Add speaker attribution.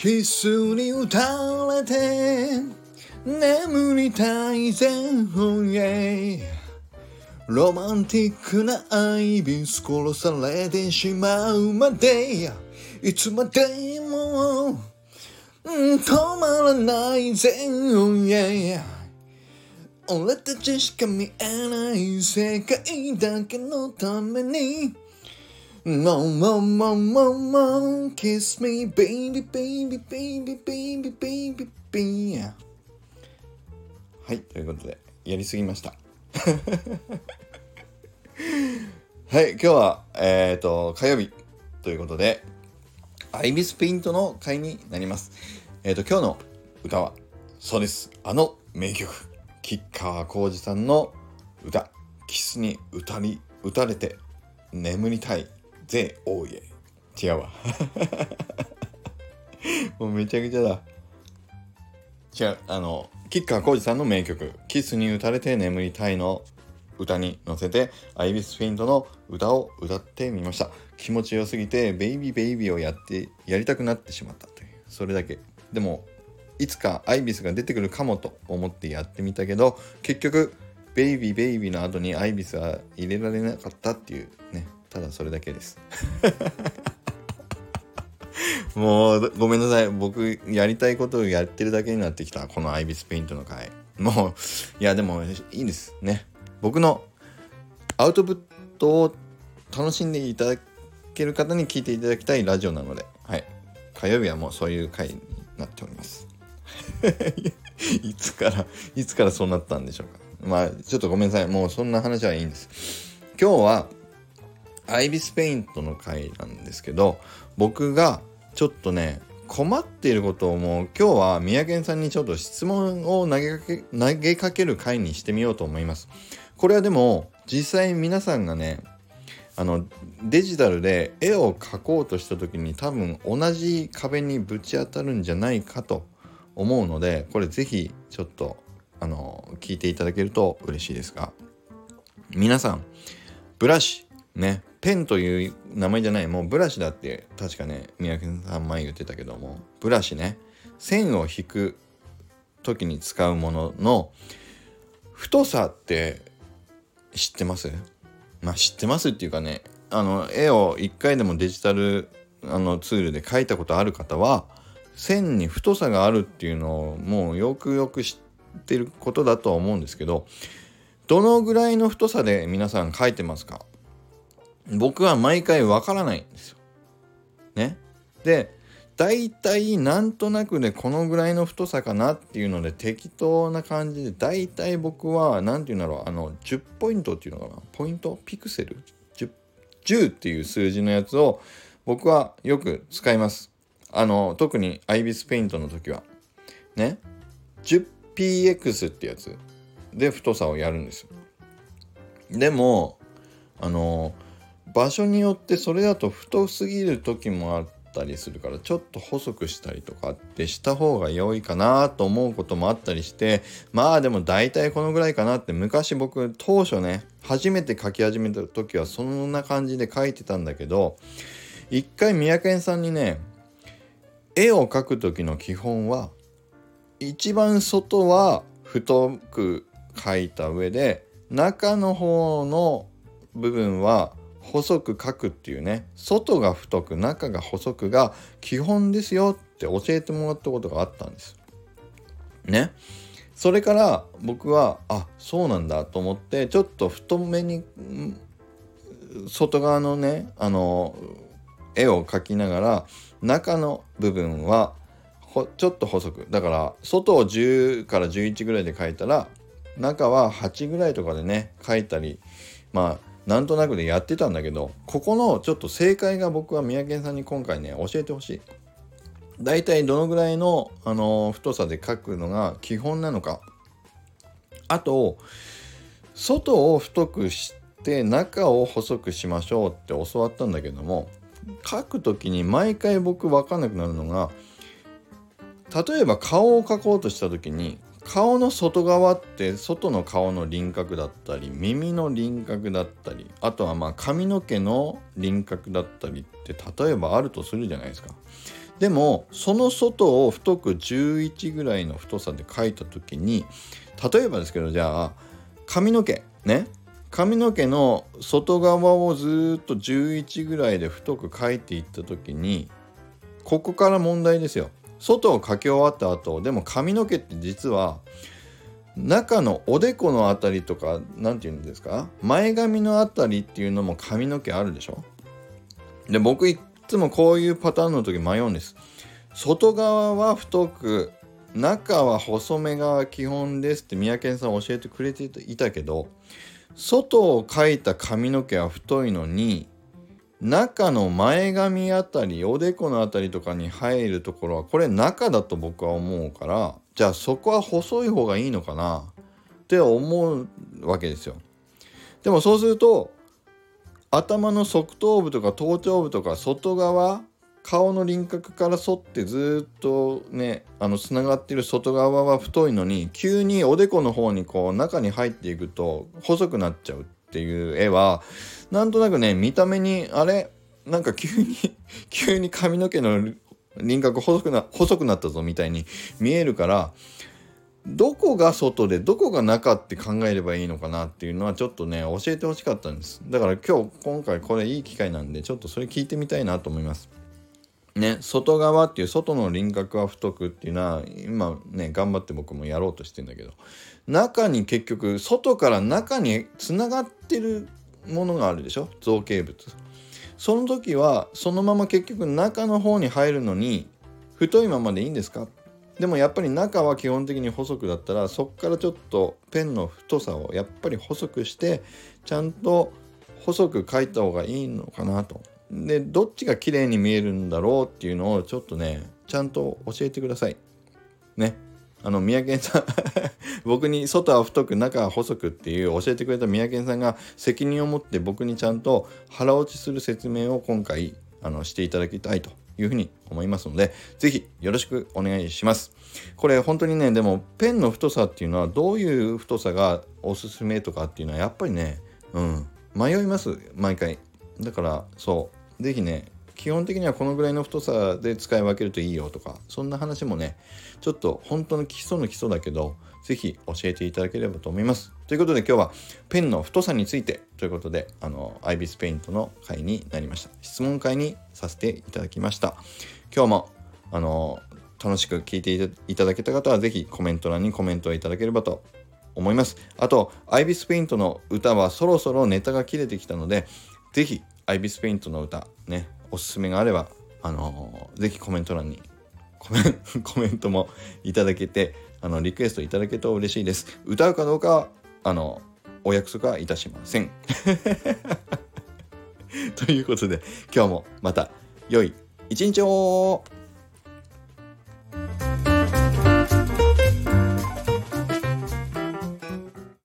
Speaker 1: キスに打たれて眠りたいぜ、oh yeah ロマンティックな愛ビス殺されてしまうまで。いつまでも、止まらないぜ、oh yeah 俺たちしか見えない世界だけのために。No more, more, more, more Kiss me, baby, baby, baby, baby, baby, baby はい、ということで、やりすぎました。はい、今日は、えっ、ー、と、火曜日ということで、アイビスペイントの回になります。えっ、ー、と、今日の歌は、そうです。あの名曲、吉川晃司さんの歌、キスに打たり、打たれて眠りたいぜ、おいえ。違うわ。もうめちゃくちゃだ。違う、あの、吉川晃司さんの名曲、キスに打たれて眠りたいの歌に乗せて、アイビスフィントの歌を歌ってみました。気持ちよすぎて、ベイビーベイビーをやって、やりたくなってしまったという、それだけ。でも、いつかアイビスが出てくるかもと思ってやってみたけど、結局、ベイビーベイビーの後にアイビスは入れられなかったっていうね、ただそれだけです。もうごめんなさい。僕やりたいことをやってるだけになってきた。このアイビスペイントの回。もう、いやでもいいですね。僕のアウトプットを楽しんでいただける方に聞いていただきたいラジオなので、はい。火曜日はもうそういう回になっております。いつから、いつからそうなったんでしょうか。まあ、ちょっとごめんなさい。もうそんな話はいいんです。今日は、アイビスペイントの回なんですけど、僕がちょっとね、困っていることをもう今日は宮健さんにちょっと質問を投げかけ、投げかける回にしてみようと思います。これはでも実際皆さんがね、あのデジタルで絵を描こうとした時に多分同じ壁にぶち当たるんじゃないかと思うのでこれ是非ちょっとあの聞いていただけると嬉しいですが皆さんブラシねペンという名前じゃないもうブラシだって確かね三宅さん前言ってたけどもブラシね線を引く時に使うものの太さって知ってます？まあ知ってますっていうかねあの絵を一回でもデジタルあのツールで描いたことある方は線に太さがあるっていうのをもうよくよく知ってることだとは思うんですけどどのぐらいの太さで皆さん描いてますか？僕は毎回わからないんですよ。ね。で、大体なんとなくでこのぐらいの太さかなっていうので適当な感じで大体僕は何て言うんだろうあの10ポイントっていうのかなポイント？ピクセル？10, 10っていう数字のやつを僕はよく使います。あの特にアイビスペイントの時はね 10px ってやつで太さをやるんですよ。でもあの場所によってそれだと太すぎる時もあったりするからちょっと細くしたりとかってした方が良いかなと思うこともあったりしてまあでも大体このぐらいかなって昔僕当初ね初めて描き始めた時はそんな感じで描いてたんだけど一回三宅さんにね絵を描く時の基本は一番外は太く描いた上で中の方の部分は細く書くっていうね外が太く中が細くが基本ですよって教えてもらったことがあったんです。ね。それから僕はあそうなんだと思ってちょっと太めに外側のねあの絵を描きながら中の部分はちょっと細くだから外を10から11ぐらいで描いたら中は8ぐらいとかでね描いたりまあなんとなくでやってたんだけどここのちょっと正解が僕は三宅さんに今回ね教えてほしい。大体どのぐらいの、あのー、太さで書くのが基本なのかあと外を太くして中を細くしましょうって教わったんだけども書く時に毎回僕分かんなくなるのが例えば顔を描こうとした時に顔の外側って外の顔の輪郭だったり耳の輪郭だったりあとはまあ髪の毛の輪郭だったりって例えばあるとするじゃないですか。でもその外を太く11ぐらいの太さで描いた時に例えばですけどじゃあ髪の毛ね？髪の毛の外側をずっと11ぐらいで太く描いていった時にここから問題ですよ外を描き終わった後でも髪の毛って実は中のおでこの辺りとか何て言うんですか前髪の辺りっていうのも髪の毛あるでしょ？で僕いっつもこういうパターンの時迷うんです。外側は太く中は細めが基本ですって三宅さん教えてくれていたけど外を描いた髪の毛は太いのに中の前髪あたりおでこのあたりとかに入るところはこれ中だと僕は思うからじゃあそこは細い方がいいのかな？って思うわけですよ。でもそうすると頭の側頭部とか頭頂部とか外側顔の輪郭から沿ってずっとねあのつながってる外側は太いのに急におでこの方にこう中に入っていくと細くなっちゃうっていう絵はなんとなくね見た目にあれなんか急に 急に髪の毛の輪郭細くな細くなったぞみたいに見えるからどこが外でどこが中って考えればいいのかなっていうのはちょっとね教えてほしかったんです。だから今日今回これいい機会なんでちょっとそれ聞いてみたいなと思います。ね外側っていう外の輪郭は太くっていうのは今ね頑張って僕もやろうとしてんだけど中に結局外から中につながってるものがあるでしょ？造形物。その時はそのまま結局中の方に入るのに太いままでいいんですか？でもやっぱり中は基本的に細くだったらそっからちょっとペンの太さをやっぱり細くしてちゃんと細く描いた方がいいのかなと。でどっちが綺麗に見えるんだろうっていうのをちょっとねちゃんと教えてください。ね。あの三宅さん 僕に外は太く中は細くっていう教えてくれた三宅さんが責任を持って僕にちゃんと腹落ちする説明を今回あのしていただきたいというふうに思いますので、ぜひよろしくお願いします。これ本当にね、でもペンの太さっていうのはどういう太さがおすすめとかっていうのはやっぱりね、うん、迷います、毎回。だからそう、ぜひね、基本的にはこのぐらいの太さで使い分けるといいよとか、そんな話もね、ちょっと本当の基礎の基礎だけど、ぜひ教えていただければと思います。ということで今日はペンの太さについてということで、あの、アイビスペイントの回になりました。質問会にさせていただきました。今日も、あの、楽しく聞いていただけた方はぜひコメント欄にコメントをいただければと思います。あと、アイビスペイントの歌はそろそろネタが切れてきたので、ぜひアイビスペイントの歌、ね、おすすめがあれば、あのー、ぜひコメント欄にコメ コメントもいただけて、あの、リクエストいただけると嬉しいです。歌うかどうかは、あの、お約束はいたしません。ということで、今日もまた良い一日を